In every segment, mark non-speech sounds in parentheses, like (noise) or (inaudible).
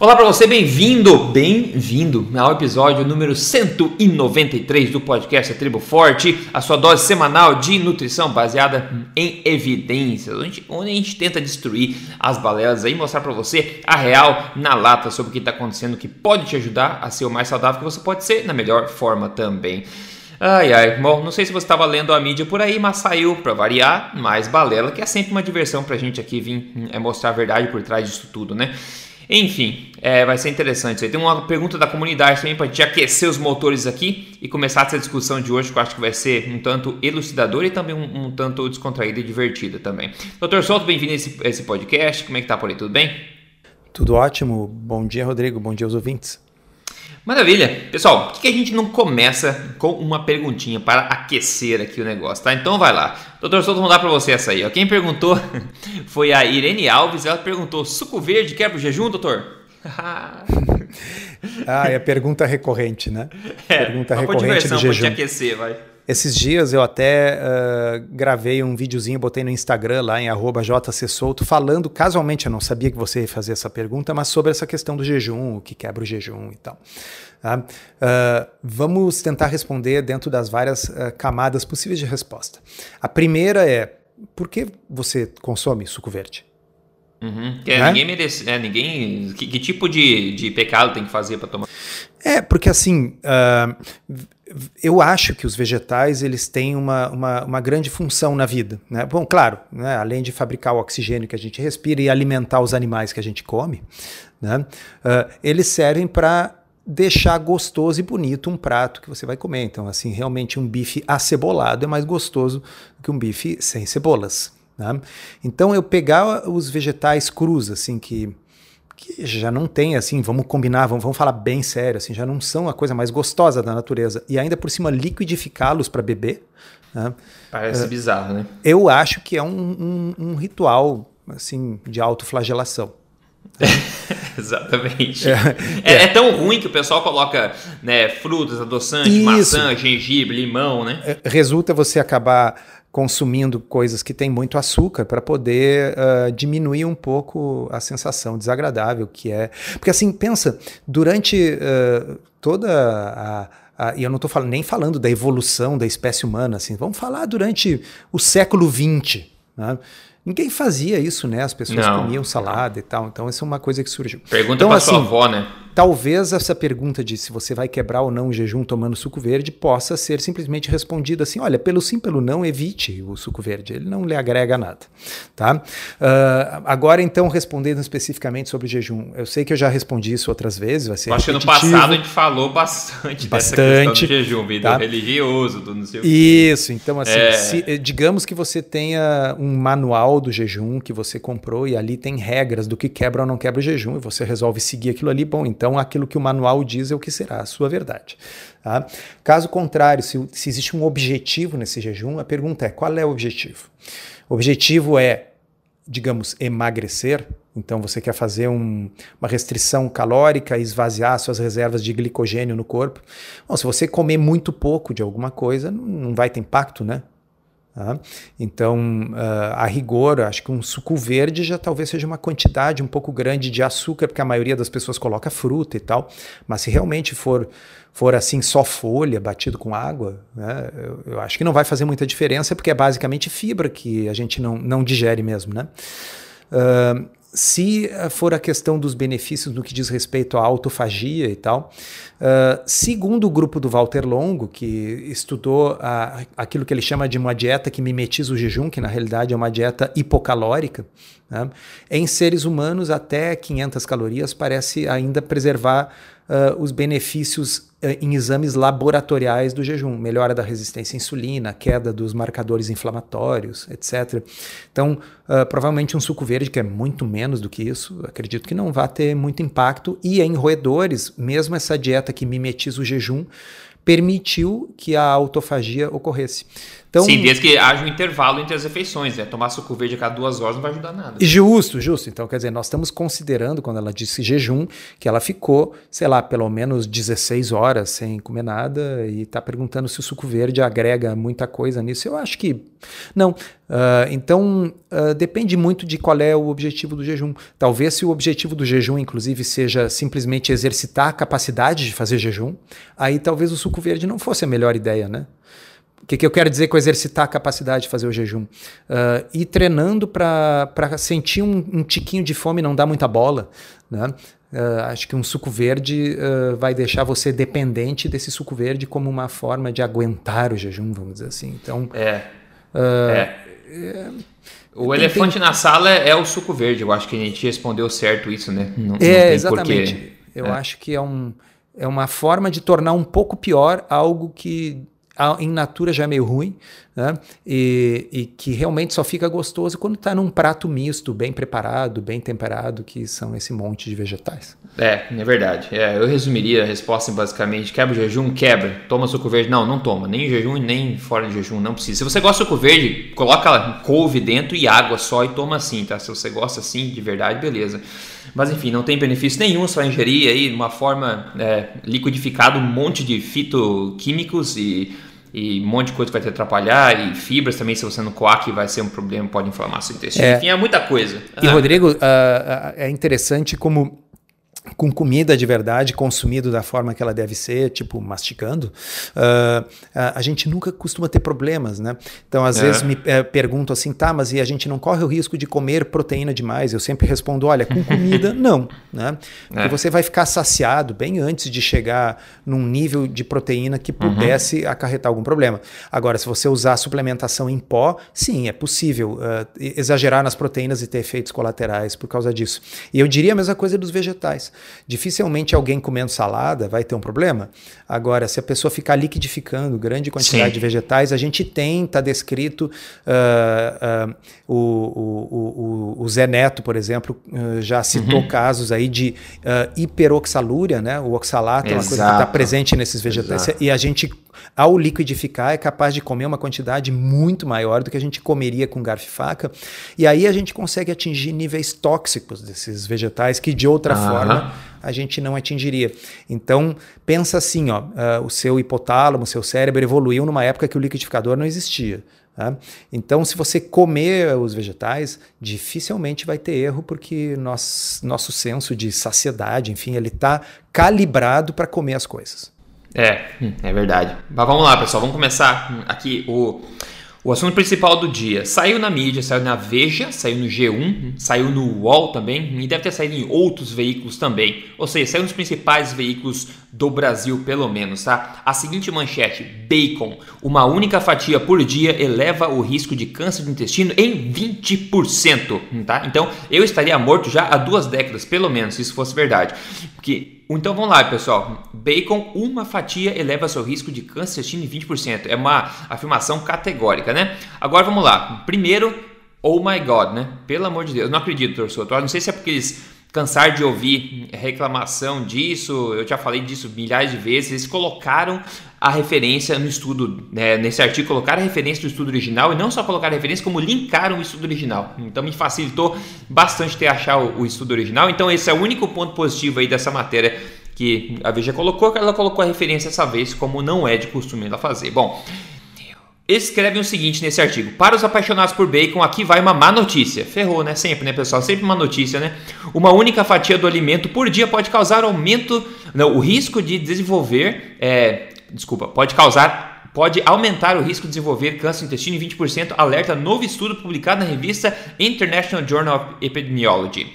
Olá para você, bem-vindo, bem-vindo ao episódio número 193 do podcast Tribo Forte, a sua dose semanal de nutrição baseada em evidências, onde, onde a gente tenta destruir as balelas aí, mostrar para você a real na lata sobre o que está acontecendo, que pode te ajudar a ser o mais saudável que você pode ser na melhor forma também. Ai ai, bom, não sei se você estava lendo a mídia por aí, mas saiu para variar mais balela, que é sempre uma diversão para a gente aqui vir é mostrar a verdade por trás disso tudo, né? Enfim, é, vai ser interessante. Tem uma pergunta da comunidade também para gente aquecer os motores aqui e começar essa discussão de hoje, que eu acho que vai ser um tanto elucidadora e também um, um tanto descontraída e divertida também. Doutor Souto, bem-vindo a esse, esse, podcast. Como é que tá por aí? Tudo bem? Tudo ótimo. Bom dia, Rodrigo. Bom dia aos ouvintes. Maravilha. Pessoal, por que a gente não começa com uma perguntinha para aquecer aqui o negócio, tá? Então vai lá. Doutor Souto, vamos dar para você essa aí. Ó. Quem perguntou (laughs) foi a Irene Alves. Ela perguntou: suco verde quebra o jejum, doutor? (laughs) ah, é a pergunta recorrente, né? É, pergunta recorrente do jejum. Te aquecer, vai. Esses dias eu até uh, gravei um videozinho, botei no Instagram lá em jcsouto, falando, casualmente eu não sabia que você ia fazer essa pergunta, mas sobre essa questão do jejum, o que quebra o jejum e tal. Tá? Uh, vamos tentar responder dentro das várias uh, camadas possíveis de resposta. A primeira é, por que você consome suco verde? Uhum. É, né? Ninguém merece. É, ninguém. Que, que, tipo de, de pecado tem que fazer para tomar? É, porque assim. Uh, eu acho que os vegetais eles têm uma, uma, uma grande função na vida. Né? Bom, claro, né? além de fabricar o oxigênio que a gente respira e alimentar os animais que a gente come, né? Uh, eles servem para deixar gostoso e bonito um prato que você vai comer. Então, assim, realmente um bife acebolado é mais gostoso que um bife sem cebolas. Né? Então, eu pegar os vegetais crus, assim, que que já não tem, assim, vamos combinar, vamos, vamos falar bem sério, assim, já não são a coisa mais gostosa da natureza. E ainda por cima liquidificá-los para beber. Né? Parece uh, bizarro, né? Eu acho que é um, um, um ritual, assim, de autoflagelação. (laughs) Exatamente. É, é, é, é, tão ruim que o pessoal coloca né, frutas, adoçantes, maçã, gengibre, limão, né? É, resulta você acabar consumindo coisas que têm muito açúcar para poder uh, diminuir um pouco a sensação desagradável que é. Porque assim, pensa, durante uh, toda a, e eu não estou nem falando da evolução da espécie humana, assim, vamos falar durante o século XX. Né? Ninguém fazia isso, né? As pessoas não. comiam salada e tal. Então, essa é uma coisa que surgiu. Pergunta então, para assim, sua avó, né? Talvez essa pergunta de se você vai quebrar ou não o jejum tomando suco verde possa ser simplesmente respondida assim: olha, pelo sim, pelo não, evite o suco verde, ele não lhe agrega nada. Tá? Uh, agora, então, respondendo especificamente sobre o jejum, eu sei que eu já respondi isso outras vezes, vai ser. Acho que no passado a gente falou bastante, bastante dessa questão do jejum, vida tá? religioso, do não sei o que. Isso, então, assim, é... se, eh, digamos que você tenha um manual do jejum que você comprou e ali tem regras do que quebra ou não quebra o jejum e você resolve seguir aquilo ali, bom, então então, aquilo que o manual diz é o que será a sua verdade. Tá? Caso contrário, se, se existe um objetivo nesse jejum, a pergunta é: qual é o objetivo? O objetivo é, digamos, emagrecer. Então, você quer fazer um, uma restrição calórica, esvaziar suas reservas de glicogênio no corpo. Bom, se você comer muito pouco de alguma coisa, não vai ter impacto, né? Tá? Então, uh, a rigor, acho que um suco verde já talvez seja uma quantidade um pouco grande de açúcar, porque a maioria das pessoas coloca fruta e tal. Mas se realmente for, for assim só folha batido com água, né, eu, eu, acho que não vai fazer muita diferença, porque é basicamente fibra que a gente não, não digere mesmo. Né? Uh, se eh, for a questão dos benefícios no que diz respeito à autofagia e tal, uh, segundo o grupo do Walter Longo, que estudou a, aquilo que ele chama de uma dieta que mimetiza o jejum, que na realidade é uma dieta hipocalórica, né? em seres humanos até 500 calorias parece ainda preservar uh, os benefícios uh, em exames laboratoriais do jejum, melhora da resistência à insulina, queda dos marcadores inflamatórios, etc. Então, uh, provavelmente um suco verde, que é muito menos do que isso, acredito que não vai ter muito impacto. E em roedores, mesmo essa dieta que mimetiza o jejum, permitiu que a autofagia ocorresse. Então, Sim, desde que haja um intervalo entre as refeições, né? Tomar suco verde a cada duas horas não vai ajudar nada. Justo, justo. Então, quer dizer, nós estamos considerando, quando ela disse jejum, que ela ficou, sei lá, pelo menos 16 horas sem comer nada e está perguntando se o suco verde agrega muita coisa nisso. Eu acho que não. Uh, então, uh, depende muito de qual é o objetivo do jejum. Talvez se o objetivo do jejum, inclusive, seja simplesmente exercitar a capacidade de fazer jejum, aí talvez o suco verde não fosse a melhor ideia, né? O que, que eu quero dizer com exercitar a capacidade de fazer o jejum? Uh, ir treinando para sentir um, um, tiquinho de fome e não dar muita bola. Né? Uh, acho que um suco verde uh, vai deixar você dependente desse suco verde como uma forma de aguentar o jejum, vamos dizer assim. Então, é. é. é o tem, elefante tem... na sala é o suco verde. Eu acho que a gente respondeu certo isso, né? Não, é, não exatamente. Porquê. Eu é. acho que é, um, é uma forma de tornar um pouco pior algo que em natura já é meio ruim, né? E, e, que realmente só fica gostoso quando está num prato misto, bem preparado, bem temperado, que são esse monte de vegetais. É, é verdade. É, eu resumiria a resposta basicamente: quebra o jejum, quebra. Toma suco verde. Não, não toma. Nem em jejum nem fora de jejum, não precisa. Se você gosta de suco verde, coloca couve dentro e água só e toma assim, tá? Se você gosta assim, de verdade, beleza. Mas enfim, não tem benefício nenhum, só ingerir aí de uma forma é, liquidificada um monte de fitoquímicos e e um monte de coisa vai te atrapalhar, e fibras também, se você não coar, vai ser um problema, pode inflamar seu intestino. É. Enfim, é muita coisa. E, ah. Rodrigo, uh, é interessante como com comida de verdade, consumido da forma que ela deve ser, tipo masticando, uh, a, a, gente nunca costuma ter problemas, né? Então, às é. vezes me é, pergunto assim, tá, mas e a gente não corre o risco de comer proteína demais? Eu sempre respondo, olha, com comida, (laughs) não, né? Porque é. você vai ficar saciado bem antes de chegar num nível de proteína que uhum. pudesse uhum. acarretar algum problema. Agora, se você usar suplementação em pó, sim, é possível uh, exagerar nas proteínas e ter efeitos colaterais por causa disso. E eu diria a mesma coisa dos vegetais. Dificilmente alguém comendo salada vai ter um problema. Agora, se a pessoa ficar liquidificando grande quantidade Sim. de vegetais, a gente tem, está descrito, uh, uh, o, o, o, o, Zé Neto, por exemplo, uh, já citou uhum. casos aí de hiperoxalúria, né? O oxalato Exato. é uma coisa que está presente nesses vegetais. Exato. E a gente ao liquidificar, é capaz de comer uma quantidade muito maior do que a gente comeria com garfo e faca. E aí a gente consegue atingir níveis tóxicos desses vegetais que de outra forma a gente não atingiria. Então, pensa assim, ó, uh, o seu hipotálamo, o seu cérebro evoluiu numa época que o liquidificador não existia. Tá? Então, se você comer os vegetais, dificilmente vai ter erro, porque nosso, nosso senso de saciedade, enfim, ele está calibrado para comer as coisas. É, hum, é verdade. Mas vamos lá, pessoal, vamos começar aqui o, o assunto principal do dia. Saiu na mídia, saiu na Veja, saiu no G1, saiu no UOL também e deve ter saído em outros veículos também. Ou seja, saiu nos principais veículos do Brasil, pelo menos, tá? A seguinte manchete: bacon. Uma única fatia por dia eleva o risco de câncer do intestino em 20%, tá? Então, eu estaria morto já há duas décadas, pelo menos, se isso fosse verdade. Porque, então vamos lá, pessoal. Bacon, uma fatia eleva seu risco de câncer intestino em 20%. É uma afirmação categórica, né? Agora vamos lá. Primeiro, oh my god, né? Pelo amor de Deus, eu não acredito, torcedor. Não sei se é porque eles cansar de ouvir reclamação disso, eu já falei disso milhares de vezes, eles colocaram a referência no estudo, né, nesse artigo, colocaram a referência do estudo original e não só colocaram a referência, como linkaram o estudo original. Então me facilitou bastante ter achar o, o estudo original. Então esse é o único ponto positivo aí dessa matéria que a Veja colocou, que ela colocou a referência dessa vez, como não é de costume ela fazer. Bom, escrevem o seguinte nesse artigo: Para os apaixonados por bacon, aqui vai uma má notícia. Ferrou, né? Sempre, né, pessoal? Sempre uma notícia, né? Uma única fatia do alimento por dia pode causar aumento. Não, o risco de desenvolver. É, desculpa, pode causar. Pode aumentar o risco de desenvolver câncer no intestino em 20%, alerta novo estudo publicado na revista International Journal of Epidemiology.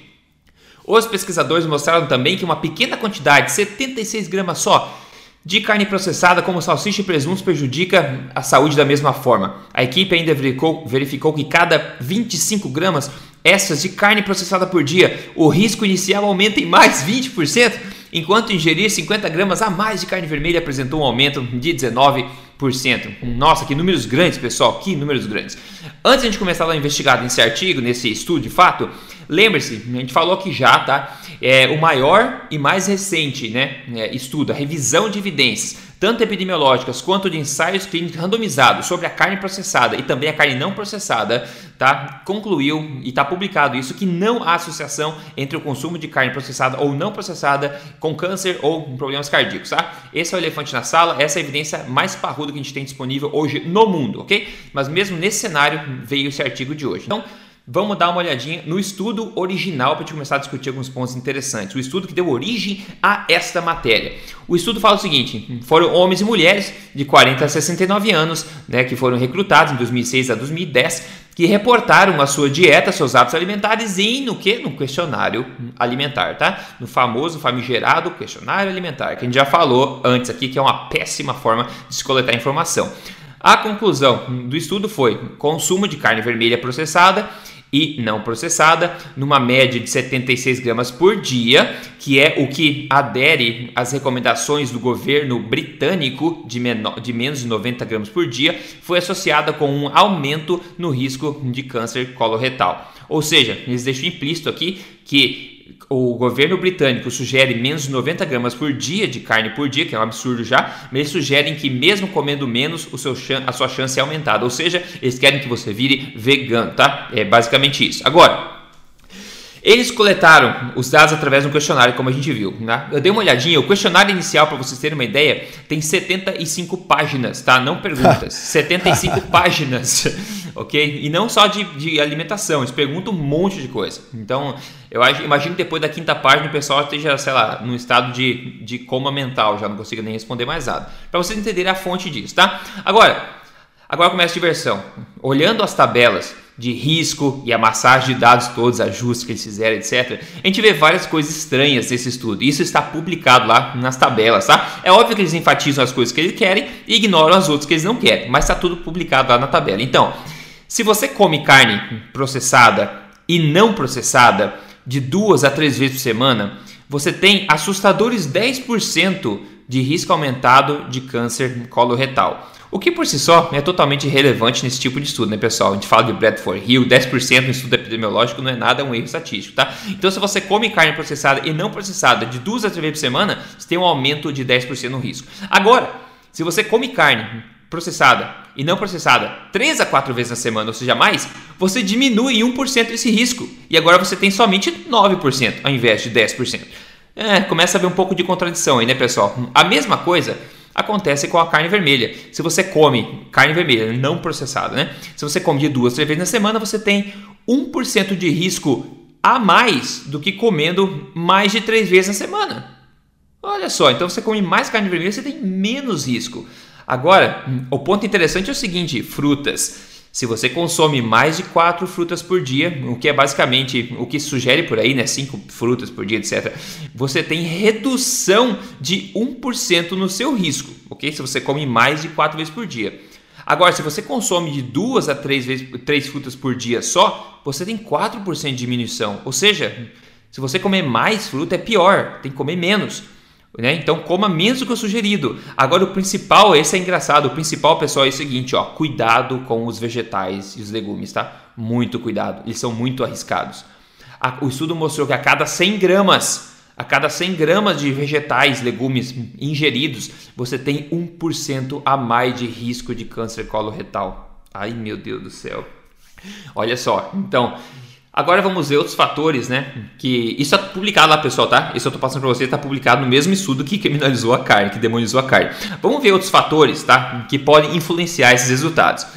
Os pesquisadores mostraram também que uma pequena quantidade, 76 gramas só, de carne processada como salsicha e presuntos prejudica a saúde da mesma forma. A equipe ainda verificou, verificou que cada 25 gramas extras de carne processada por dia, o risco inicial aumenta em mais 20%, enquanto ingerir 50 gramas a mais de carne vermelha apresentou um aumento de 19%. Nossa, que números grandes, pessoal, que números grandes. Antes de a gente começar a investigar nesse artigo, nesse estudo de fato, Lembre-se, a gente falou aqui já, tá? É o maior e mais recente, né? É, estudo, a revisão de evidências, tanto epidemiológicas quanto de ensaios clínicos randomizados sobre a carne processada e também a carne não processada, tá? Concluiu e está publicado isso que não há associação entre o consumo de carne processada ou não processada com câncer ou problemas cardíacos, tá? Esse é o elefante na sala, essa é a evidência mais parruda que a gente tem disponível hoje no mundo, ok? Mas mesmo nesse cenário veio esse artigo de hoje. Então, Vamos dar uma olhadinha no estudo original para gente começar a discutir alguns pontos interessantes. O estudo que deu origem a esta matéria. O estudo fala o seguinte: foram homens e mulheres de 40 a 69 anos, né, que foram recrutados em 2006 a 2010, que reportaram a sua dieta, seus hábitos alimentares e no que? No questionário alimentar, tá? No famoso famigerado questionário alimentar, que a gente já falou antes aqui, que é uma péssima forma de se coletar informação. A conclusão do estudo foi consumo de carne vermelha processada e não processada, numa média de 76 gramas por dia, que é o que adere às recomendações do governo britânico de, menor, de menos de 90 gramas por dia, foi associada com um aumento no risco de câncer coloretal. Ou seja, eles deixam implícito aqui que o governo britânico sugere menos de 90 gramas por dia de carne por dia, que é um absurdo já, mas eles sugerem que mesmo comendo menos, o seu, a sua chance é aumentada. Ou seja, eles querem que você vire vegano, tá? É basicamente isso. Agora, eles coletaram os dados através de um questionário, como a gente viu. Né? Eu dei uma olhadinha, o questionário inicial, para vocês terem uma ideia, tem 75 páginas, tá? Não perguntas. (laughs) 75 páginas, ok? E não só de, de, alimentação, eles perguntam um monte de coisa. Então, eu imagino que depois da quinta página o pessoal esteja, sei lá, num estado de, de coma mental, já não consiga nem responder mais nada. Para vocês entenderem a fonte disso, tá? Agora, agora começa a diversão. Olhando as tabelas, de risco e a massagem de dados todos, ajustes que eles fizeram, etc. A gente vê várias coisas estranhas nesse estudo. Isso está publicado lá nas tabelas, tá? É óbvio que eles enfatizam as coisas que eles querem e ignoram as outras que eles não querem, mas está tudo publicado lá na tabela. Então, se você come carne processada e não processada de duas a três vezes por semana, você tem assustadores 10% de risco aumentado de câncer coloretal. O que por si só é totalmente irrelevante nesse tipo de estudo, né, pessoal? A gente fala de Bradford Hill, 10% no estudo epidemiológico não é nada, é um erro estatístico, tá? Então, se você come carne processada e não processada de duas a três vezes por semana, você tem um aumento de 10% no risco. Agora, se você come carne processada e não processada 3 a 4 vezes na semana, ou seja, mais, você diminui 1% esse risco. E agora você tem somente 9% ao invés de 10%. É, começa a haver um pouco de contradição aí, né, pessoal? A mesma coisa acontece com a carne vermelha. Se você come carne vermelha não processada, né? Se você come de duas, três vezes na semana, você tem 1% de risco a mais do que comendo mais de três vezes na semana. Olha só, então você come mais carne vermelha, você tem menos risco. Agora, o ponto interessante é o seguinte: frutas. Se você consome mais de quatro frutas por dia, o que é basicamente o que sugere por aí, né, cinco frutas por dia, etc., você tem redução de 1% no seu risco, ok? Se você come mais de quatro vezes por dia. Agora, se você consome de duas a três, vezes, três frutas por dia só, você tem 4% de diminuição. Ou seja, se você comer mais fruta é pior, tem que comer menos. Né? Então coma menos do que o sugerido. Agora o principal, esse é engraçado, o principal pessoal é o seguinte, ó, cuidado com os vegetais e os legumes, tá? Muito cuidado, eles são muito arriscados. O estudo mostrou que a cada 100 gramas, a cada 100 gramas de vegetais, legumes ingeridos, você tem 1% a mais de risco de câncer coloretal. Ai meu Deus do céu. Olha só, então Agora vamos ver outros fatores, né? Que isso é publicado lá, pessoal, tá? Isso eu tô passando para você, tá publicado no mesmo estudo que criminalizou a carne, que demonizou a carne. Vamos ver outros fatores, tá? Que podem influenciar esses resultados.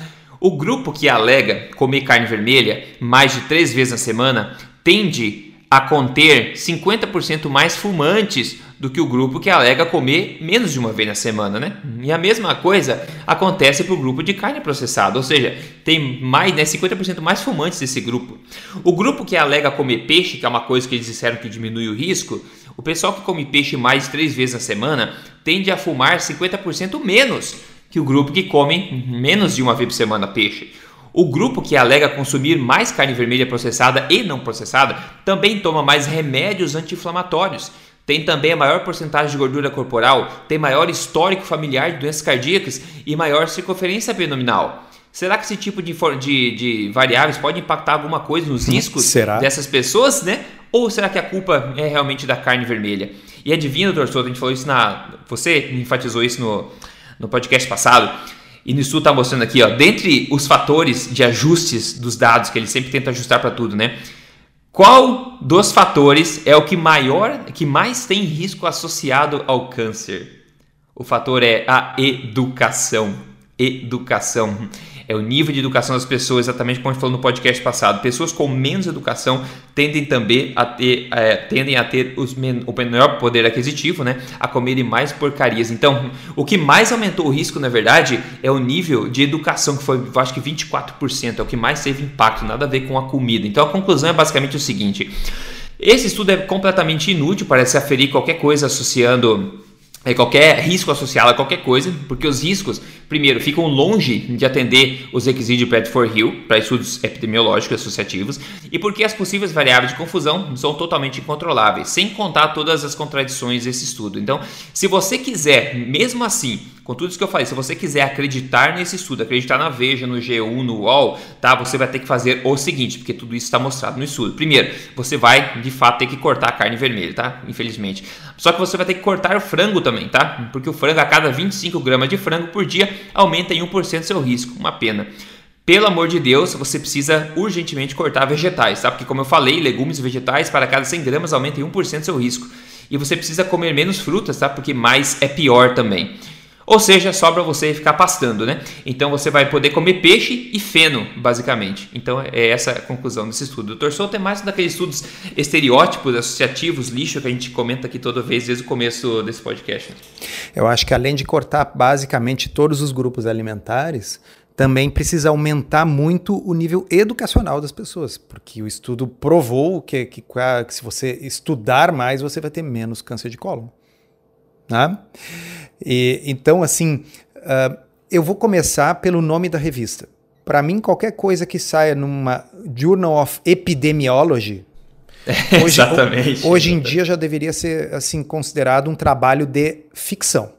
O grupo que alega comer carne vermelha mais de três vezes na semana tende a conter 50% mais fumantes do que o grupo que alega comer menos de uma vez na semana, né? E a mesma coisa acontece para o grupo de carne processada, ou seja, tem mais, né, 50% mais fumantes desse grupo. O grupo que alega comer peixe, que é uma coisa que eles disseram que diminui o risco, o pessoal que come peixe mais três vezes na semana tende a fumar 50% menos que o grupo que come menos de uma vez por semana peixe. O grupo que alega consumir mais carne vermelha processada e não processada também toma mais remédios anti-inflamatórios tem também a maior porcentagem de gordura corporal, tem maior histórico familiar de doenças cardíacas e maior circunferência abdominal. Será que esse tipo de, de, de variáveis pode impactar alguma coisa nos (laughs) riscos dessas pessoas, né? Ou será que a culpa é realmente da carne vermelha? E adivinha, doutor Souto, a gente falou isso na. Você enfatizou isso no, no podcast passado. E no estudo está mostrando aqui, ó, dentre os fatores de ajustes dos dados, que ele sempre tenta ajustar para tudo, né? Qual dos fatores é o que maior, que mais tem risco associado ao câncer? O fator é a educação. Educação é o nível de educação das pessoas, exatamente como a gente falou no podcast passado. Pessoas com menos educação tendem também a ter, é, tendem a ter os men o menor poder aquisitivo, né? A comerem mais porcarias. Então, o que mais aumentou o risco, na verdade, é o nível de educação, que foi, acho que 24%, é o que mais teve impacto, nada a ver com a comida. Então, a conclusão é basicamente o seguinte. Esse estudo é completamente inútil para se aferir qualquer coisa associando é, qualquer risco associado a qualquer coisa, porque os riscos, primeiro, ficam longe de atender os requisitos de Bradford Hill para estudos epidemiológicos associativos, e porque as possíveis variáveis de confusão são totalmente incontroláveis, sem contar todas as contradições desse estudo. Então, se você quiser, mesmo assim, com tudo isso que eu falei, se você quiser acreditar nesse estudo, acreditar na Veja, no G1, no UOL, tá? Você vai ter que fazer o seguinte, porque tudo isso está mostrado no estudo. Primeiro, você vai de fato ter que cortar a carne vermelha, tá? Infelizmente. Só que você vai ter que cortar o frango também, tá? Porque o frango a cada 25 gramas de frango por dia aumenta em 1% seu risco. Uma pena. Pelo amor de Deus, você precisa urgentemente cortar vegetais, tá? Porque como eu falei, legumes e vegetais para cada 100 gramas aumenta em 1% seu risco. E você precisa comer menos frutas, tá? Porque mais é pior também. Ou seja, sobra você ficar pastando, né? Então você vai poder comer peixe e feno, basicamente. Então é essa a conclusão desse estudo. O. Souto é mais um daqueles estudos estereótipos, associativos, lixo que a gente comenta aqui toda vez desde o começo desse podcast. Eu acho que além de cortar basicamente todos os grupos alimentares, também precisa aumentar muito o nível educacional das pessoas, porque o estudo provou que, que, que se você estudar mais, você vai ter menos câncer de cólon. Né? E, então, assim, uh, eu vou começar pelo nome da revista. Para mim, qualquer coisa que saia numa Journal of Epidemiology, (laughs) hoje, exatamente, hoje em dia já deveria ser assim considerado um trabalho de ficção.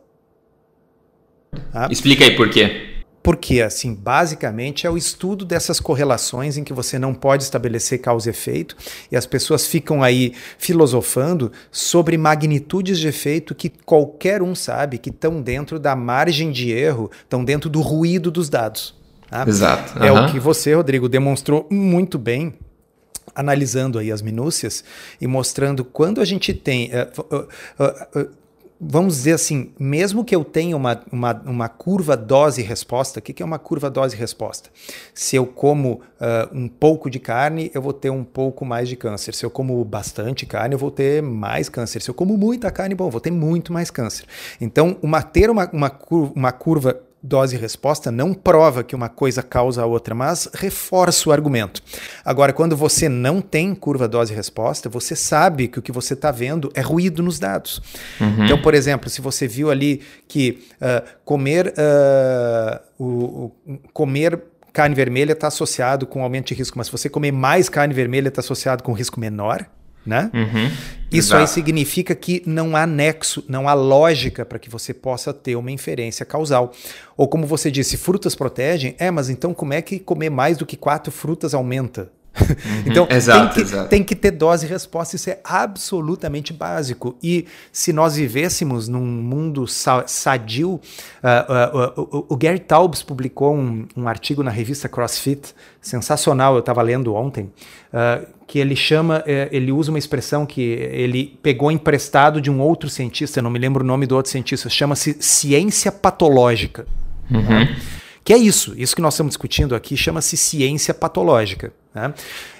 Tá? Explica aí por quê. Porque, assim, basicamente é o estudo dessas correlações em que você não pode estabelecer causa e efeito e as pessoas ficam aí filosofando sobre magnitudes de efeito que qualquer um sabe que estão dentro da margem de erro, estão dentro do ruído dos dados. Tá? Exato. Uhum. É o que você, Rodrigo, demonstrou muito bem analisando aí as minúcias e mostrando quando a gente tem. Uh, uh, uh, vamos dizer assim, mesmo que eu tenha uma, uma, uma curva dose-resposta, o que, que é uma curva dose-resposta? Se eu como uh, um pouco de carne, eu vou ter um pouco mais de câncer. Se eu como bastante carne, eu vou ter mais câncer. Se eu como muita carne, bom, eu vou ter muito mais câncer. Então, uma, ter uma, uma, curva, uma curva dose e resposta não prova que uma coisa causa a outra, mas reforça o argumento. Agora, quando você não tem curva dose e resposta, você sabe que o que você está vendo é ruído nos dados. Uhum. Então, por exemplo, se você viu ali que uh, comer, uh, o, o, comer carne vermelha está associado com aumento de risco, mas se você comer mais carne vermelha está associado com risco menor, né? Uhum, Isso exato. aí significa que não há nexo, não há lógica para que você possa ter uma inferência causal. Ou como você disse, frutas protegem, é, mas então como é que comer mais do que quatro frutas aumenta? Uhum, então, exato, tem, que, exato. tem que ter dose e resposta, isso é absolutamente básico. E se nós vivêssemos num mundo sadio, uh, uh, uh, o Gary Taubes publicou um, um, artigo na revista CrossFit, sensacional, eu estava lendo ontem, que ele chama, eh, ele usa uma expressão que ele pegou emprestado de um outro cientista, não me lembro o nome do outro cientista, chama-se ciência patológica. Uhum. Né? Que é isso, isso que nós estamos discutindo aqui chama-se ciência patológica. Né?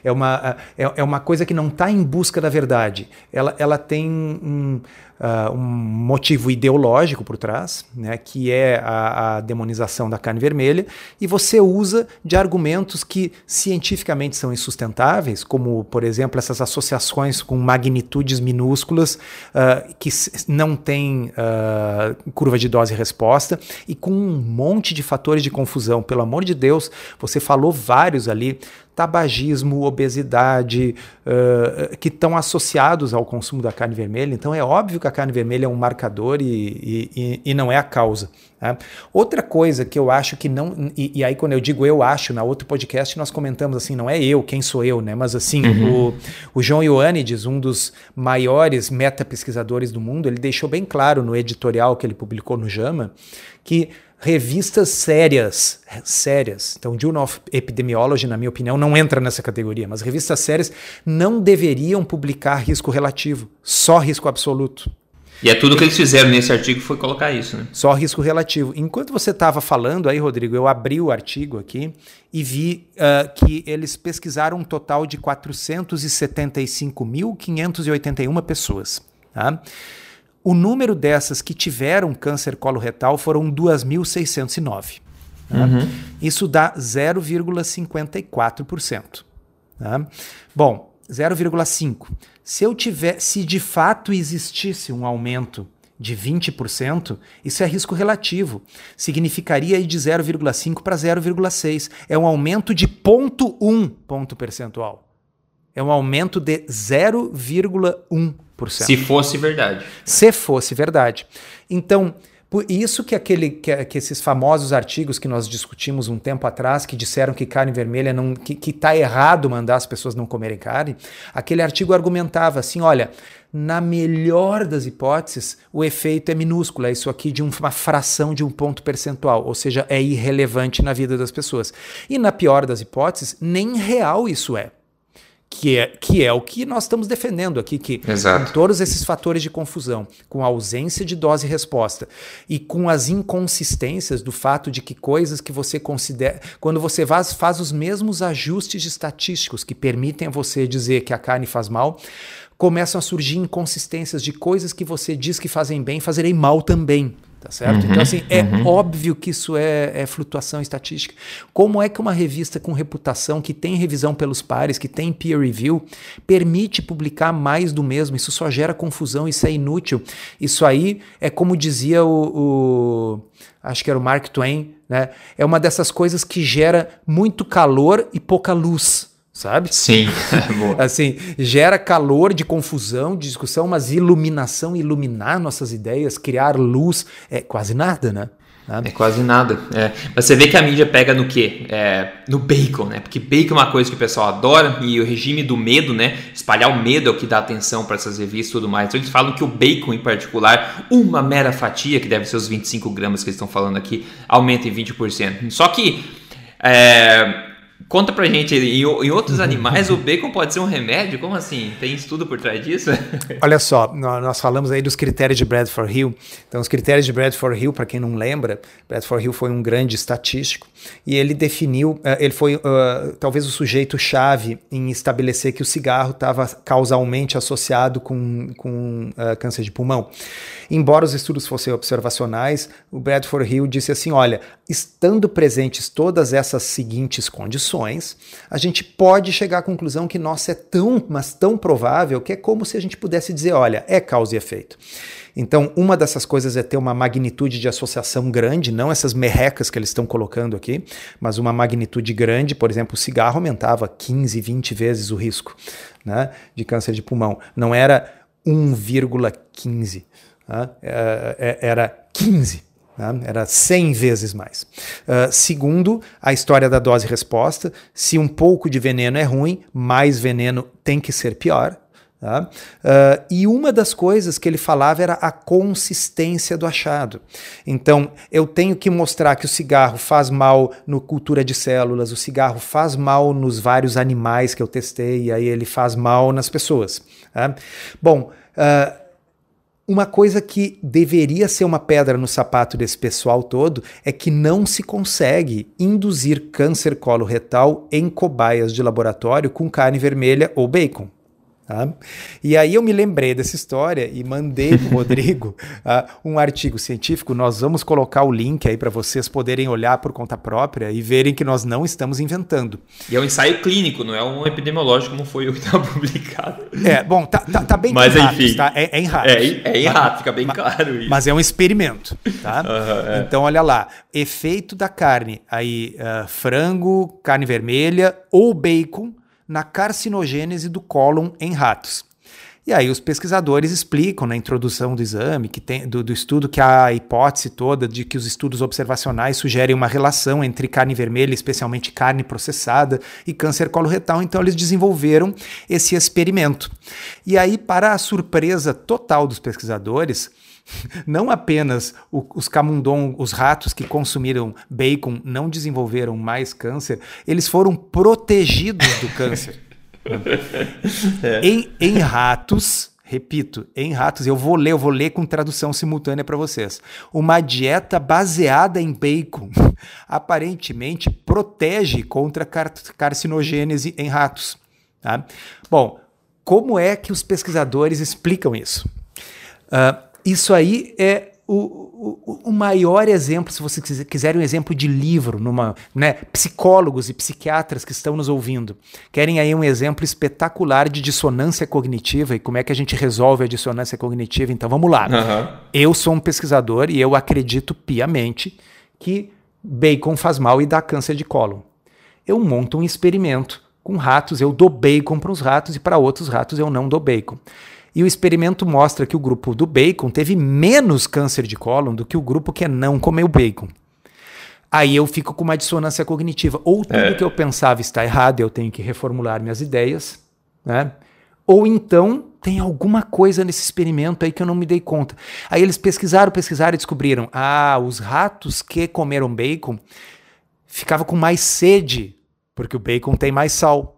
É, uma, é, é uma coisa que não está em busca da verdade. Ela, ela tem um, uh, um motivo ideológico por trás, né, que é a, a, demonização da carne vermelha, e você usa de argumentos que cientificamente são insustentáveis, como, por exemplo, essas associações com magnitudes minúsculas uh, que não têm uh, curva de dose e resposta, e com um monte de fatores de confusão. Pelo amor de Deus, você falou vários ali tabagismo, obesidade, uh, que estão associados ao consumo da carne vermelha. Então é óbvio que a carne vermelha é um marcador e, e, e não é a causa. Tá? Outra coisa que eu acho que não. E, e, aí, quando eu digo eu acho, na outro podcast nós comentamos assim, não é eu, quem sou eu, né? Mas assim, uhum. o, o João Ioannidis, um dos maiores meta-pesquisadores do mundo, ele deixou bem claro no editorial que ele publicou no JAMA que revistas sérias, sérias. Então, Journal of Epidemiology, na minha opinião, não entra nessa categoria, mas revistas sérias não deveriam publicar risco relativo, só risco absoluto. E é tudo que eles fizeram nesse artigo foi colocar isso, né? Só risco relativo. Enquanto você estava falando aí, Rodrigo, eu abri o artigo aqui e vi uh, que eles pesquisaram um total de 475.581 pessoas. Tá? O número dessas que tiveram câncer coloretal foram 2.609. Tá? Uhum. Isso dá 0,54%. Tá? Bom, 0,5. Se eu tiver, se de fato existisse um aumento de 20%, isso é risco relativo. Significaria ir de 0,5 para 0,6. É um aumento de 0,1 ponto percentual. É um aumento de 0,1%. Se fosse verdade. Se fosse verdade. Então, por isso que, aquele, que, que, esses famosos artigos que nós discutimos um tempo atrás, que disseram que carne vermelha não. que está errado mandar as pessoas não comerem carne, aquele artigo argumentava assim: olha, na melhor das hipóteses, o efeito é minúsculo, é isso aqui de uma fração de um ponto percentual, ou seja, é irrelevante na vida das pessoas. E na pior das hipóteses, nem real isso é que é, que é o que nós estamos defendendo aqui, que Exato. com todos esses fatores de confusão, com a ausência de dose e resposta e com as inconsistências do fato de que coisas que você considera, quando você faz, faz os mesmos ajustes estatísticos que permitem a você dizer que a carne faz mal, começam a surgir inconsistências de coisas que você diz que fazem bem, fazerem mal também. Tá certo? Uhum, então, assim, é uhum. óbvio que isso é, é, flutuação estatística. Como é que uma revista com reputação, que tem revisão pelos pares, que tem peer review, permite publicar mais do mesmo? Isso só gera confusão, isso é inútil. Isso aí é como dizia o, o acho que era o Mark Twain, né? É uma dessas coisas que gera muito calor e pouca luz sabe? Sim. (laughs) assim, gera calor de confusão, de discussão, mas iluminação, iluminar nossas ideias, criar luz, é quase nada, né? Nada. É quase nada. É. Mas você vê que a mídia pega no quê? É, no bacon, né? Porque bacon é uma coisa que o pessoal adora e o regime do medo, né? Espalhar o medo é o que dá atenção para essas revistas e tudo mais. Então eles falam que o bacon, em particular, uma mera fatia, que deve ser os 25 gramas que eles estão falando aqui, aumenta em 20%. Só que é, Conta pra gente, em, em outros animais o bacon pode ser um remédio? Como assim? Tem estudo por trás disso? (laughs) Olha só, nós falamos aí dos critérios de Bradford Hill. Então, os critérios de Bradford Hill, para quem não lembra, Bradford Hill foi um grande estatístico e ele definiu, eh, ele foi uh, talvez o sujeito chave em estabelecer que o cigarro estava causalmente associado com, com uh, câncer de pulmão. Embora os estudos fossem observacionais, o Bradford Hill disse assim: olha, estando presentes todas essas seguintes condições, a gente pode chegar à conclusão que nossa é tão, mas tão provável que é como se a gente pudesse dizer: olha, é causa e efeito. Então, uma dessas coisas é ter uma magnitude de associação grande, não essas merrecas que eles estão colocando aqui, mas uma magnitude grande. Por exemplo, o cigarro aumentava 15, 20 vezes o risco né, de câncer de pulmão. Não era 1,15. Né? Era 15. Né? Era 100 vezes mais. Uh, segundo, a história da dose-resposta. Se um pouco de veneno é ruim, mais veneno tem que ser pior. Tá? Uh, e uma das coisas que ele falava era a consistência do achado. Então, eu tenho que mostrar que o cigarro faz mal no cultura de células, o cigarro faz mal nos vários animais que eu testei, e aí ele faz mal nas pessoas. Tá? Bom, uh, uma coisa que deveria ser uma pedra no sapato desse pessoal todo é que não se consegue induzir câncer coloretal em cobaias de laboratório com carne vermelha ou bacon. Tá? E aí eu me lembrei dessa história e mandei para o (laughs) Rodrigo uh, um artigo científico. Nós vamos colocar o link aí para vocês poderem olhar por conta própria e verem que nós não estamos inventando. E é um ensaio clínico, não é um epidemiológico como foi o que está (laughs) publicado. É, bom, tá, tá, tá bem Mas, ratos, enfim, tá? É, é, em ratos. É, é em rato, fica bem mas, claro isso. Mas é um experimento, tá? (laughs) Uhum, é. Então, olha lá, efeito da carne, aí uh, frango, carne vermelha ou bacon na carcinogênese do cólon em ratos. E aí os pesquisadores explicam na introdução do exame, que tem, do, do, estudo, que a hipótese toda de que os estudos observacionais sugerem uma relação entre carne vermelha, especialmente carne processada, e câncer coloretal. Então eles desenvolveram esse experimento. E aí, para a surpresa total dos pesquisadores, (laughs) não apenas o, os camundong, os ratos que consumiram bacon não desenvolveram mais câncer, eles foram protegidos do câncer. (laughs) é. em, em ratos, repito, em ratos, eu vou ler, eu vou ler com tradução simultânea para vocês. Uma dieta baseada em bacon (laughs) aparentemente protege contra car carcinogênese em ratos. Tá? Bom, como é que os pesquisadores explicam isso? Uh, isso aí é o, o, o, maior exemplo, se vocês quiserem um exemplo de livro, numa, né, psicólogos e psiquiatras que estão nos ouvindo, querem aí um exemplo espetacular de dissonância cognitiva e como é que a gente resolve a dissonância cognitiva, então vamos lá. Uhum. Eu sou um pesquisador e eu acredito piamente que bacon faz mal e dá câncer de cólon. Eu monto um experimento com ratos, eu dou bacon para os ratos e para outros ratos eu não dou bacon. E o experimento mostra que o grupo do bacon teve menos câncer de cólon do que o grupo que não comeu bacon. Aí eu fico com uma dissonância cognitiva. Ou tudo é. que eu pensava está errado, eu tenho que reformular minhas ideias, né? Ou então tem alguma coisa nesse experimento aí que eu não me dei conta. Aí eles pesquisaram, pesquisaram e descobriram: ah, os ratos que comeram bacon ficavam com mais sede, porque o bacon tem mais sal.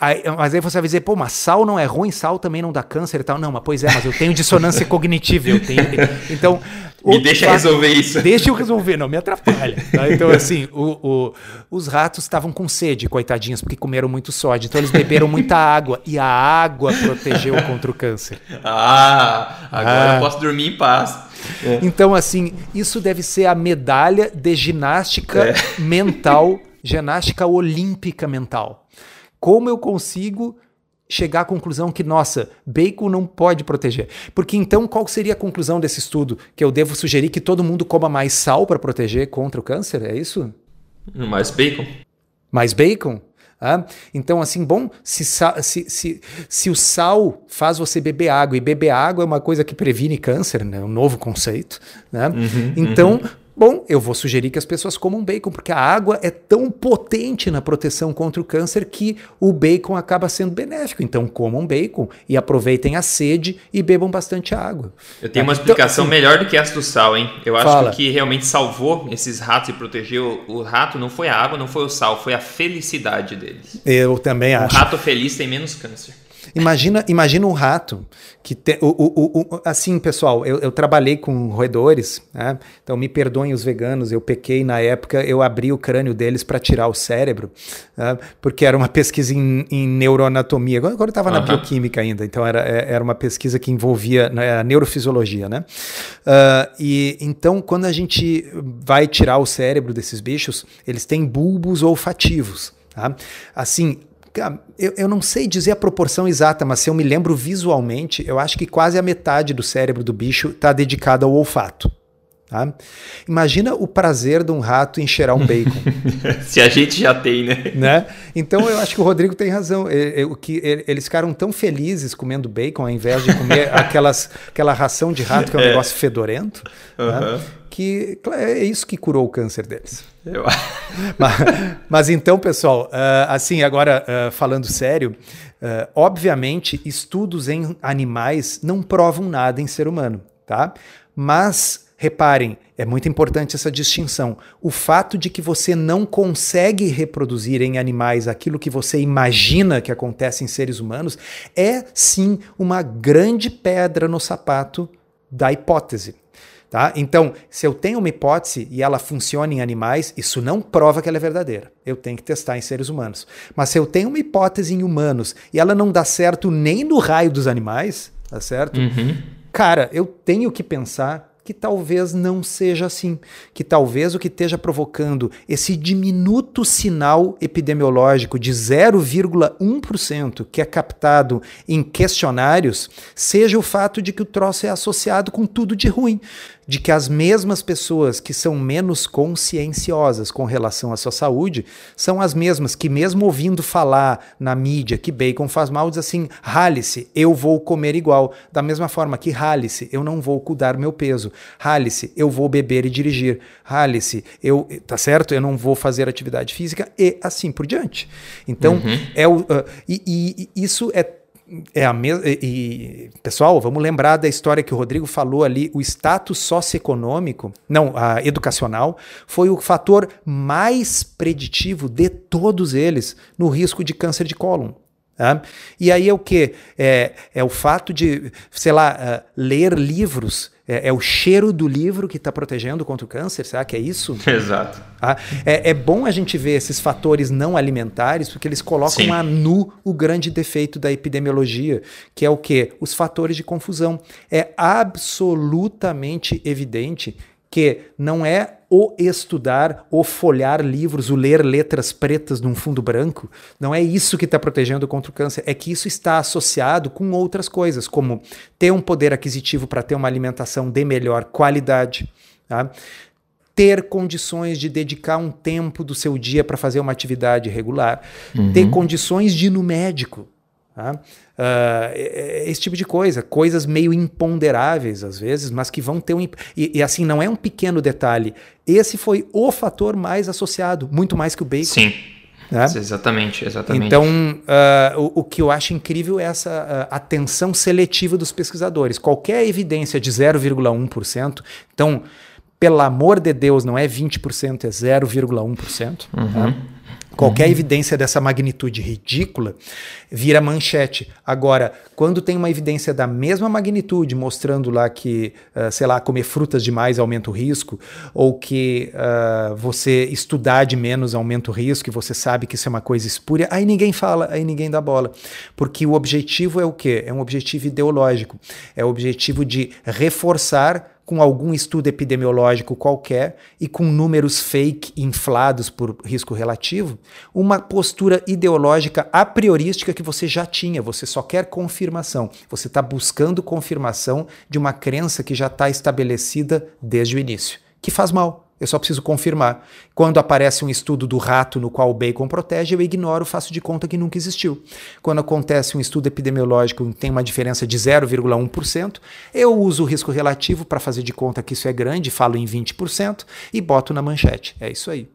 Aí, mas aí você vai dizer, pô, mas sal não é ruim, sal também não dá câncer e tal. Não, mas pois é, mas eu tenho dissonância (laughs) cognitiva, eu tenho. Então. Me deixa resolver isso. Deixa eu resolver, não me atrapalha. Tá? Então, assim, o, o, os ratos estavam com sede, coitadinhos, porque comeram muito sódio. Então, eles beberam muita água. E a água protegeu contra o câncer. Ah, agora ah. eu posso dormir em paz. É. Então, assim, isso deve ser a medalha de ginástica é. mental, ginástica olímpica mental. Como eu consigo chegar à conclusão que, nossa, bacon não pode proteger? Porque então qual seria a conclusão desse estudo? Que eu devo sugerir que todo mundo coma mais sal para proteger contra o câncer? É isso? Mais bacon. Mais bacon? Ah, então, assim, bom, se, se, se, se, o sal faz você beber água, e beber água é uma coisa que previne câncer, né? um novo conceito. Né? Uhum, então, uhum. Bom, eu vou sugerir que as pessoas comam bacon, porque a água é tão potente na proteção contra o câncer que o bacon acaba sendo benéfico. Então, comam bacon e aproveitem a sede e bebam bastante água. Eu tenho uma então, explicação assim, melhor do que essa do sal, hein? Eu acho fala. que o que realmente salvou esses ratos e protegeu o rato não foi a água, não foi o sal, foi a felicidade deles. Eu também acho. Um rato feliz tem menos câncer. Imagina, imagina um rato que tem. O, o, o, assim, pessoal, eu, eu trabalhei com roedores, né? então me perdoem os veganos, eu pequei na época, eu abri o crânio deles para tirar o cérebro, né? porque era uma pesquisa em, em neuroanatomia. Agora, eu estava na bioquímica ainda, então era, é, era uma pesquisa que envolvia né, a neurofisiologia, né? Uh, e então, quando a gente vai tirar o cérebro desses bichos, eles têm bulbos olfativos. Tá? Assim, eu, eu não sei dizer a proporção exata, mas se eu me lembro visualmente, eu acho que quase a metade do cérebro do bicho está dedicada ao olfato. Tá? Imagina o prazer de um rato em cheirar um bacon. (laughs) Se a gente já tem, né? né? Então eu acho que o Rodrigo tem razão. O que eles ficaram tão felizes comendo bacon ao invés de comer (laughs) aquelas, aquela ração de rato que é um é. negócio fedorento. Uhum. Né? Que é isso que curou o câncer deles. Eu... (laughs) mas, mas, então, pessoal, uh, assim, agora uh, falando sério, uh, obviamente estudos em animais não provam nada em ser humano, tá? Mas Reparem, é muito importante essa distinção. O fato de que você não consegue reproduzir em animais aquilo que você imagina que acontece em seres humanos é sim uma grande pedra no sapato da hipótese. Tá? Então, se eu tenho uma hipótese e ela funciona em animais, isso não prova que ela é verdadeira. Eu tenho que testar em seres humanos. Mas se eu tenho uma hipótese em humanos e ela não dá certo nem no raio dos animais, tá certo? Uhum. Cara, eu tenho que pensar que talvez não seja assim, que talvez o que esteja provocando esse diminuto sinal epidemiológico de 0,1% que é captado em questionários seja o fato de que o troço é associado com tudo de ruim de que as mesmas pessoas que são menos conscienciosas com relação à sua saúde são as mesmas que, mesmo ouvindo falar na mídia que bacon faz mal, diz assim: rale-se, eu vou comer igual. Da mesma forma que rale-se, eu não vou cuidar meu peso. Rale-se, eu vou beber e dirigir. Rale-se, eu, tá certo? Eu não vou fazer atividade física e assim por diante. Então, uhum. é o, uh, e, e isso é é a mesma. E, pessoal, vamos lembrar da história que o Rodrigo falou ali. O status socioeconômico, não, a educacional, foi o fator mais preditivo de todos eles no risco de câncer de cólon. Tá? E aí é o que? É, é o fato de, sei lá, uh, ler livros. É, é, o cheiro do livro que está protegendo contra o câncer, será que é isso? (laughs) Exato. Ah, é, é, bom a gente ver esses fatores não alimentares, porque eles colocam Sim. a nu o grande defeito da epidemiologia, que é o que? Os fatores de confusão. É absolutamente evidente que não é o estudar, o folhar livros, o ler letras pretas num fundo branco, não é isso que está protegendo contra o câncer, é que isso está associado com outras coisas, como ter um poder aquisitivo para ter uma alimentação de melhor qualidade, tá? ter condições de dedicar um tempo do seu dia para fazer uma atividade regular, uhum. ter condições de ir no médico. Tá? Uh, esse tipo de coisa, coisas meio imponderáveis às vezes, mas que vão ter um. E, e, assim, não é um pequeno detalhe. Esse foi o fator mais associado, muito mais que o bacon. Sim. Né? Exatamente, exatamente. Então, uh, o, o, que eu acho incrível é essa uh, atenção seletiva dos pesquisadores. Qualquer evidência de 0,1%, então, pelo amor de Deus, não é 20%, é 0,1%. Uhum. Tá? Qualquer uhum. evidência dessa magnitude ridícula vira manchete. Agora, quando tem uma evidência da mesma magnitude mostrando lá que, uh, sei lá, comer frutas demais aumenta o risco, ou que uh, você estudar de menos aumenta o risco, e você sabe que isso é uma coisa espúria, aí ninguém fala, aí ninguém dá bola. Porque o objetivo é o quê? É um objetivo ideológico. É o objetivo de reforçar com algum estudo epidemiológico qualquer e com números fake inflados por risco relativo, uma postura ideológica a priorística que você já tinha, você só quer confirmação. Você está buscando confirmação de uma crença que já está estabelecida desde o início, que faz mal. Eu só preciso confirmar. Quando aparece um estudo do rato no qual o bacon protege, eu ignoro, faço de conta que nunca existiu. Quando acontece um estudo epidemiológico tem uma diferença de 0,1%, eu uso o risco relativo para fazer de conta que isso é grande, falo em 20% e boto na manchete. É isso aí.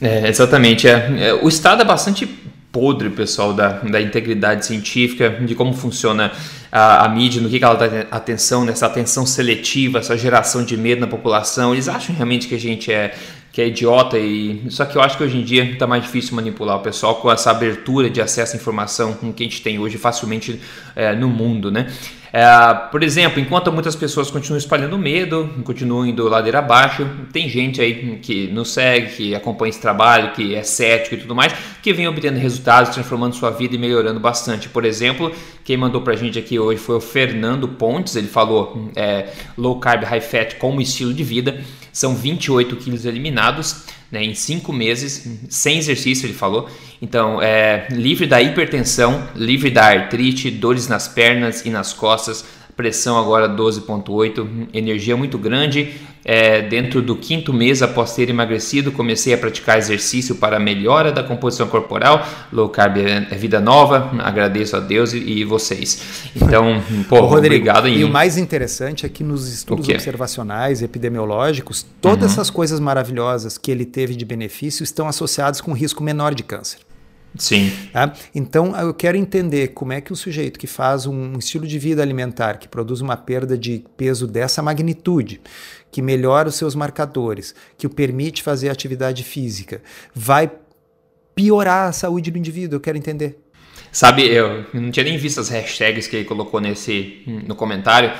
É, exatamente. É. é o Estado é bastante podre, pessoal, da, da integridade científica, de como funciona a, a mídia, no que, que ela dá atenção, nessa atenção seletiva, essa geração de medo na população. Eles acham realmente que a gente é que é idiota e só que eu acho que hoje em dia está mais difícil manipular o pessoal com essa abertura de acesso à informação que a gente tem hoje facilmente é, no mundo, né? É, por exemplo, enquanto muitas pessoas continuam espalhando medo, continuam indo ladeira abaixo, tem gente aí que nos segue, que acompanha esse trabalho, que é cético e tudo mais, que vem obtendo resultados, transformando sua vida e melhorando bastante. Por exemplo, quem mandou pra gente aqui hoje foi o Fernando Pontes, ele falou é, low carb, high fat como estilo de vida, são 28 quilos eliminados né, em 5 meses, sem exercício, ele falou. Então, é livre da hipertensão, livre da artrite, dores nas pernas e nas costas, pressão agora 12.8, energia muito grande. É, dentro do quinto mês após ter emagrecido, comecei a praticar exercício para melhora da composição corporal. Low carb é, é vida nova. Agradeço a Deus e, e vocês. Então, (laughs) pô, Ô, Rodrigo, obrigado. Em... E o mais interessante é que nos estudos observacionais epidemiológicos, todas uhum. essas coisas maravilhosas que ele teve de benefício estão associadas com risco menor de câncer. Sim. Tá? Então, eu quero entender como é que um sujeito que faz um estilo de vida alimentar, que produz uma perda de peso dessa magnitude, que melhora os seus marcadores, que o permite fazer atividade física, vai piorar a saúde do indivíduo. Eu quero entender. Sabe, eu não tinha nem visto as hashtags que ele colocou nesse no comentário,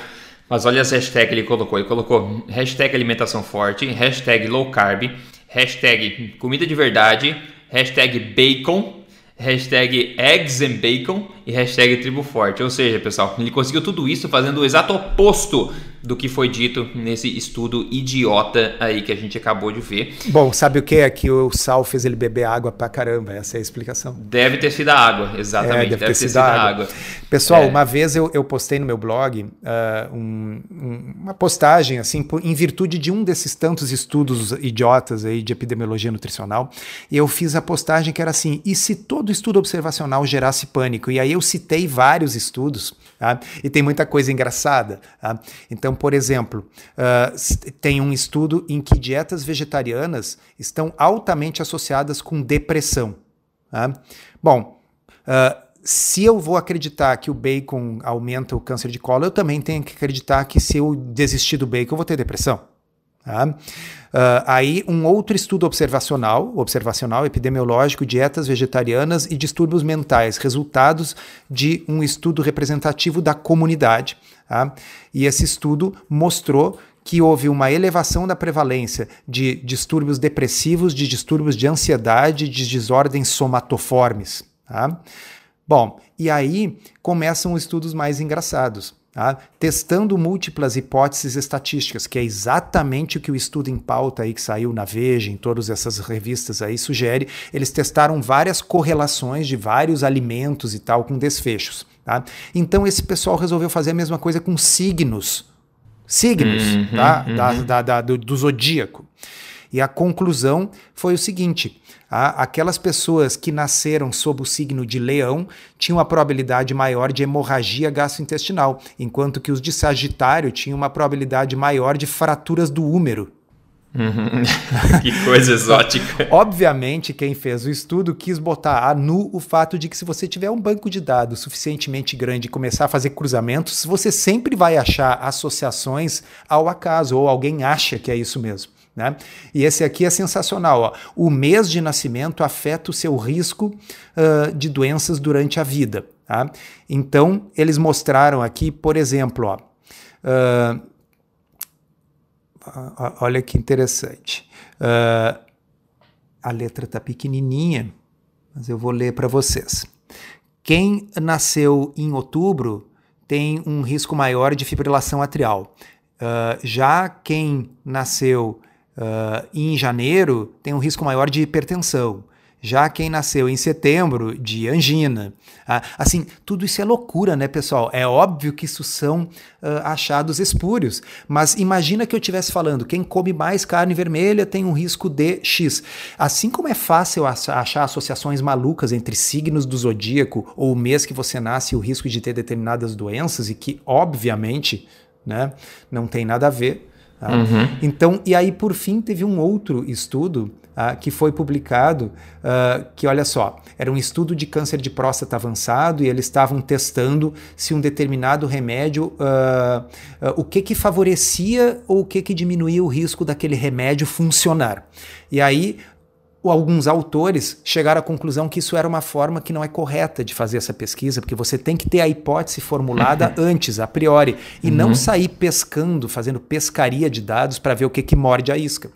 Mas olha as hashtags que ele colocou. Ele colocou hashtag alimentação forte, hashtag low carb, hashtag comida de verdade, hashtag bacon, hashtag eggs and bacon e hashtag tribo forte. Ou seja, pessoal, ele conseguiu tudo isso fazendo o exato oposto do que foi dito nesse estudo idiota aí que a gente acabou de ver. Bom, sabe o que é que o sal fez ele beber água pra caramba? Essa é a explicação. Deve ter sido a água, exatamente. É, deve, deve, ter, sido, sido a água. água. Pessoal, é. uma vez eu, eu, postei no meu blog uh, um, um, uma postagem assim, por, em virtude de um desses tantos estudos idiotas aí de epidemiologia nutricional, e eu fiz a postagem que era assim: e se todo estudo observacional gerasse pânico? E aí eu citei vários estudos, tá? e tem muita coisa engraçada. Tá? Então então, por exemplo, uh, tem um estudo em que dietas vegetarianas estão altamente associadas com depressão. Tá? Bom, uh, se eu vou acreditar que o bacon aumenta o câncer de colo, eu também tenho que acreditar que se eu desistir do bacon, eu vou ter depressão. Tá? Uh, aí, um outro estudo observacional, observacional epidemiológico, dietas vegetarianas e distúrbios mentais, resultados de um estudo representativo da comunidade. Tá? E esse estudo mostrou que houve uma elevação da prevalência de distúrbios depressivos, de distúrbios de ansiedade, de desordens somatoformes. Tá? Bom, e aí começam os estudos mais engraçados. Tá? Testando múltiplas hipóteses estatísticas, que é exatamente o que o estudo em pauta aí que saiu na Veja, em todas essas revistas aí, sugere. Eles testaram várias correlações de vários alimentos e tal com desfechos. Tá? Então esse pessoal resolveu fazer a mesma coisa com signos. Signos uhum, tá? Uhum. Da, da, da, do, do zodíaco. E a conclusão foi o seguinte: aquelas pessoas que nasceram sob o signo de leão tinham uma probabilidade maior de hemorragia gastrointestinal, enquanto que os de Sagitário tinham uma probabilidade maior de fraturas do úmero. Uhum. (laughs) que coisa exótica. (laughs) Obviamente, quem fez o estudo quis botar a nu o fato de que se você tiver um banco de dados suficientemente grande e começar a fazer cruzamentos, você sempre vai achar associações ao acaso, ou alguém acha que é isso mesmo. Né? E esse aqui é sensacional. Ó. O mês de nascimento afeta o seu risco uh, de doenças durante a vida. Tá? Então, eles mostraram aqui, por exemplo, ó, uh, olha que interessante. Uh, a letra está pequenininha, mas eu vou ler para vocês. Quem nasceu em outubro tem um risco maior de fibrilação atrial. Já quem nasceu uh, em janeiro tem um risco maior de hipertensão. Já quem nasceu em setembro, de angina. Ah, assim, tudo isso é loucura, né, pessoal? É óbvio que isso são uh, achados espúrios. Mas imagina que eu estivesse falando: quem come mais carne vermelha tem um risco de X. Assim como é fácil achar associações malucas entre signos do zodíaco ou o mês que você nasce e o risco de ter determinadas doenças, e que, obviamente, né, não tem nada a ver. Tá? Uhum. Então, e aí por fim teve um outro estudo uh, que foi publicado, uh, que olha só, era um estudo de câncer de próstata avançado e eles estavam testando se um determinado remédio, uh, o que que favorecia ou o que que diminuía o risco daquele remédio funcionar. E aí alguns autores chegaram à conclusão que isso era uma forma que não é correta de fazer essa pesquisa, porque você tem que ter a hipótese formulada uhum. antes, a priori, e uhum. não sair pescando, fazendo pescaria de dados para ver o que, que morde a isca.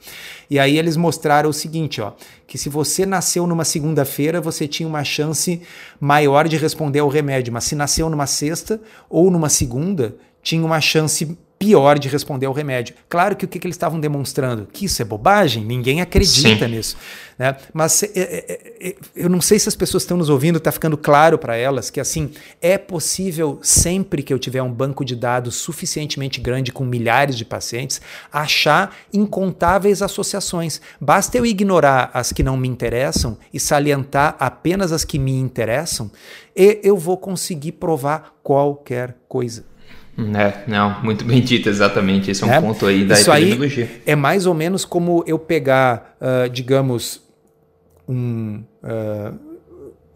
E aí eles mostraram o seguinte, ó, que se você nasceu numa segunda-feira, você tinha uma chance maior de responder ao remédio, mas se nasceu numa sexta ou numa segunda, tinha uma chance pior de responder ao remédio. Claro que o que, que eles estavam demonstrando? Que isso é bobagem, ninguém acredita Sim. nisso. Né? Mas é, é, é, eu não sei se as pessoas estão nos ouvindo, está ficando claro para elas que assim é possível, sempre que eu tiver um banco de dados suficientemente grande com milhares de pacientes, achar incontáveis associações. Basta eu ignorar as que não me interessam e salientar apenas as que me interessam, e eu vou conseguir provar qualquer coisa. É, não, muito bem dito, exatamente. Esse é um é, ponto aí da isso epidemiologia. Aí é mais ou menos como eu pegar, uh, digamos, um. Uh,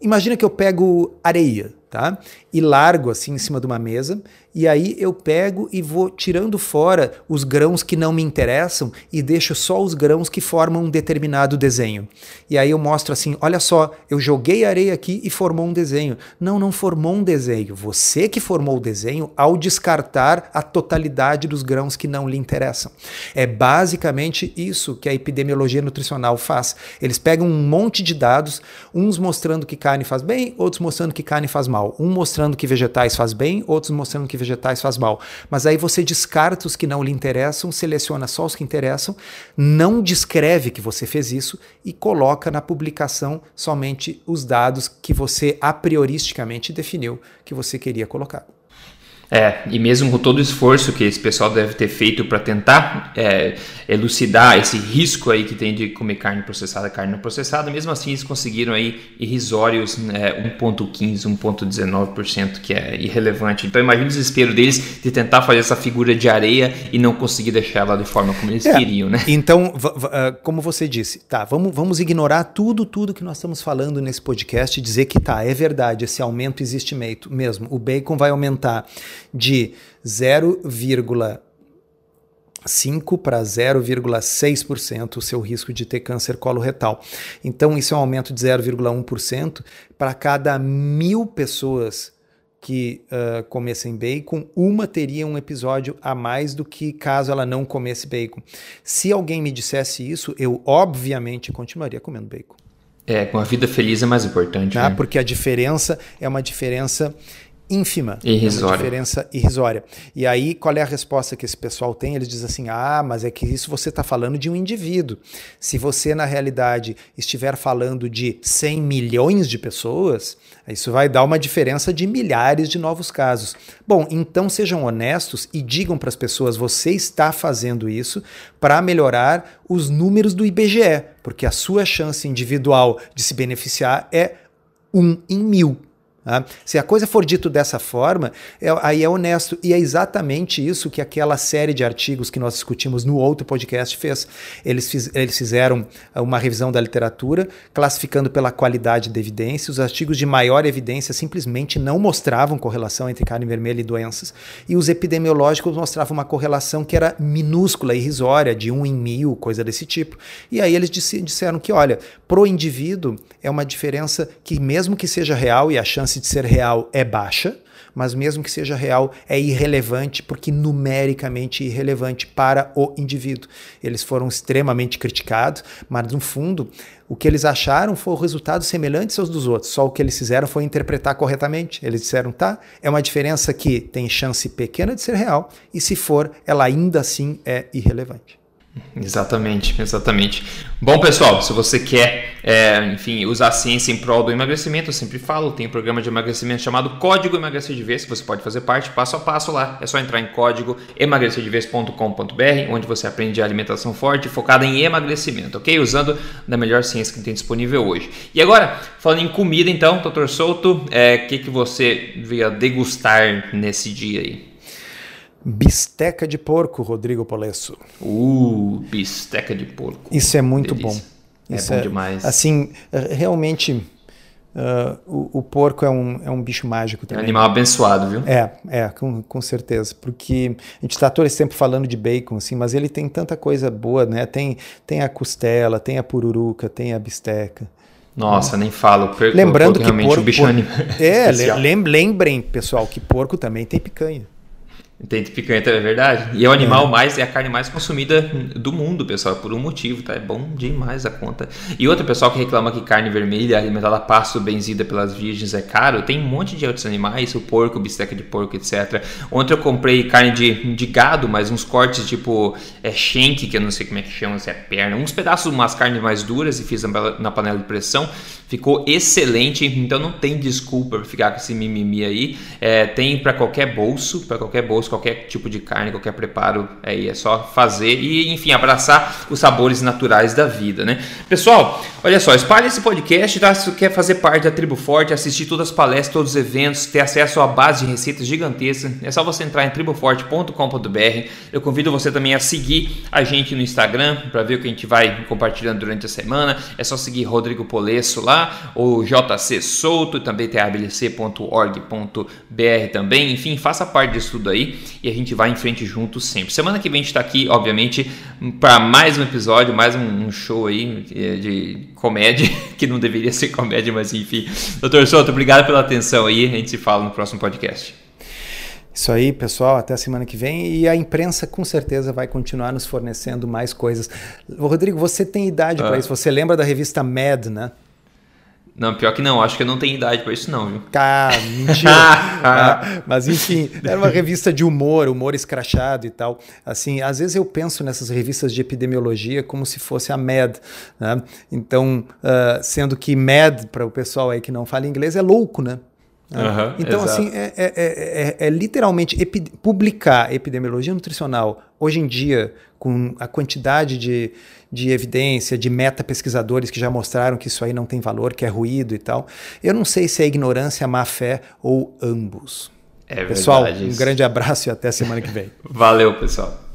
imagina que eu pego areia, tá? E largo assim em cima de uma mesa e aí eu pego e vou tirando fora os grãos que não me interessam e deixo só os grãos que formam um determinado desenho. E aí eu mostro assim: olha só, eu joguei areia aqui e formou um desenho. Não, não formou um desenho. Você que formou o desenho ao descartar a totalidade dos grãos que não lhe interessam. É basicamente isso que a epidemiologia nutricional faz. Eles pegam um monte de dados, uns mostrando que carne faz bem, outros mostrando que carne faz mal. Um mostrando que vegetais faz bem, outros mostrando que vegetais faz mal. Mas aí você descarta os que não lhe interessam, seleciona só os que interessam, não descreve que você fez isso e coloca na publicação somente os dados que você a prioristicamente definiu que você queria colocar. É, e mesmo com todo o esforço que esse pessoal deve ter feito para tentar é, elucidar esse risco aí que tem de comer carne processada, carne não processada, mesmo assim eles conseguiram aí irrisórios né, 1,15%, 1,19%, que é irrelevante. Então imagina o desespero deles de tentar fazer essa figura de areia e não conseguir deixar ela de forma como eles é, queriam, né? Então, ah, como você disse, tá, vamos, vamos ignorar tudo, tudo que nós estamos falando nesse podcast e dizer que tá, é verdade, esse aumento existe mesmo. O bacon vai aumentar de 0,5 para 0,6% o seu risco de ter câncer coloretal. Então, isso é um aumento de 0,1% para cada mil pessoas que uh, comessem bacon, uma teria um episódio a mais do que caso ela não comesse bacon. Se alguém me dissesse isso, eu obviamente continuaria comendo bacon. É, com a vida feliz é mais importante. Né? Porque a diferença é uma diferença ínfima. Irrisória. Uma diferença irrisória. E aí, qual é a resposta que esse pessoal tem? Eles dizem assim: ah, mas é que isso você está falando de um indivíduo. Se você, na realidade, estiver falando de 100 milhões de pessoas, isso vai dar uma diferença de milhares de novos casos. Bom, então sejam honestos e digam para as pessoas: você está fazendo isso para melhorar os números do IBGE, porque a sua chance individual de se beneficiar é um em mil. Tá? Se a coisa for dito dessa forma, é, aí é honesto. E é exatamente isso que aquela série de artigos que nós discutimos no outro podcast fez. Eles, fiz, eles fizeram uma revisão da literatura, classificando pela qualidade da evidência. Os artigos de maior evidência simplesmente não mostravam correlação entre carne vermelha e doenças. E os epidemiológicos mostravam uma correlação que era minúscula, irrisória, de um em mil, coisa desse tipo. E aí eles disseram que, olha, pro indivíduo é uma diferença que, mesmo que seja real e a chance chance de ser real é baixa, mas mesmo que seja real, é irrelevante, porque numericamente irrelevante para o indivíduo. Eles foram extremamente criticados, mas no fundo, o que eles acharam foi o resultado semelhante aos dos outros, só o que eles fizeram foi interpretar corretamente. Eles disseram, tá, é uma diferença que tem chance pequena de ser real, e se for, ela ainda assim é irrelevante. Exatamente, exatamente. Bom, pessoal, se você quer, é, enfim, usar a ciência em prol do emagrecimento, eu sempre falo, tem um programa de emagrecimento chamado Código Emagrecer de Vez, que você pode fazer parte passo a passo lá. É só entrar em código emagrecerdevez.com.br, onde você aprende alimentação forte focada em emagrecimento, ok? Usando da melhor ciência que tem disponível hoje. E agora, falando em comida, então, doutor Souto, o é, que, que você veio degustar nesse dia aí? Bisteca de porco, Rodrigo Polesso. Uh, bisteca de porco. Isso é muito Delícia. bom. Isso é bom é, demais. Assim, é, realmente, uh, o, o, porco é um, é um bicho mágico também. É um animal abençoado, viu? É, é, com, com certeza. Porque a gente está todo esse tempo falando de bacon, assim, mas ele tem tanta coisa boa, né? Tem, tem a costela, tem a pururuca, tem a bisteca. Nossa, nem falo. Perco, Lembrando que porco, bicho porco, é, (laughs) lembrem, pessoal, que porco também tem picanha. Tem picanha, é verdade. E é o animal é. mais, é a carne mais consumida do mundo, pessoal, por um motivo, tá? É bom demais a conta. E outro pessoal que reclama que carne vermelha alimentada a pasto benzida pelas virgens é caro, tem um monte de outros animais, o porco, bisteca de porco, etc. Ontem eu comprei carne de, de gado, mas uns cortes tipo é shank, que eu não sei como é que chama, se é perna, uns pedaços, umas carnes mais duras e fiz na panela de pressão. Ficou excelente, então não tem desculpa para ficar com esse mimimi aí. É, tem para qualquer bolso, para qualquer bolso qualquer tipo de carne, qualquer preparo, aí é só fazer e, enfim, abraçar os sabores naturais da vida, né? Pessoal, olha só, espalhe esse podcast, tá? Se quer fazer parte da Tribo Forte, assistir todas as palestras, todos os eventos, ter acesso uma base de receitas gigantesca, é só você entrar em triboforte.com.br. Eu convido você também a seguir a gente no Instagram para ver o que a gente vai compartilhando durante a semana. É só seguir Rodrigo Polesso lá, ou JC Souto, também tem ablc.org.br também. Enfim, faça parte disso tudo aí e a gente vai em frente juntos sempre. Semana que vem a gente está aqui, obviamente, para mais um episódio, mais um show aí eh, de comédia, (laughs) que não deveria ser comédia, mas enfim. Doutor Souto, obrigado pela atenção aí. A gente se fala no próximo podcast. Isso aí, pessoal, até a semana que vem. E a imprensa com certeza vai continuar nos fornecendo mais coisas. Rodrigo, você tem idade ah. para isso. Você lembra da revista Mad, né? Não, pior que não, acho que eu não tenho idade para isso não, viu? Cara, mentira. (laughs) ah, mas enfim, era uma revista de humor, humor escrachado e tal. Assim, às vezes eu penso nessas revistas de epidemiologia como se fosse a MED, né? Então, uh, sendo que MED, para o pessoal aí que não fala inglês, é louco, né? Uhum, então, exato. assim, é, é, é, é literalmente epi publicar epidemiologia nutricional hoje em dia, com a quantidade de, de evidência, de meta-pesquisadores que já mostraram que isso aí não tem valor, que é ruído e tal. Eu não sei se é ignorância, má fé ou ambos. É pessoal, verdade, um grande abraço e até semana que vem. (laughs) Valeu, pessoal.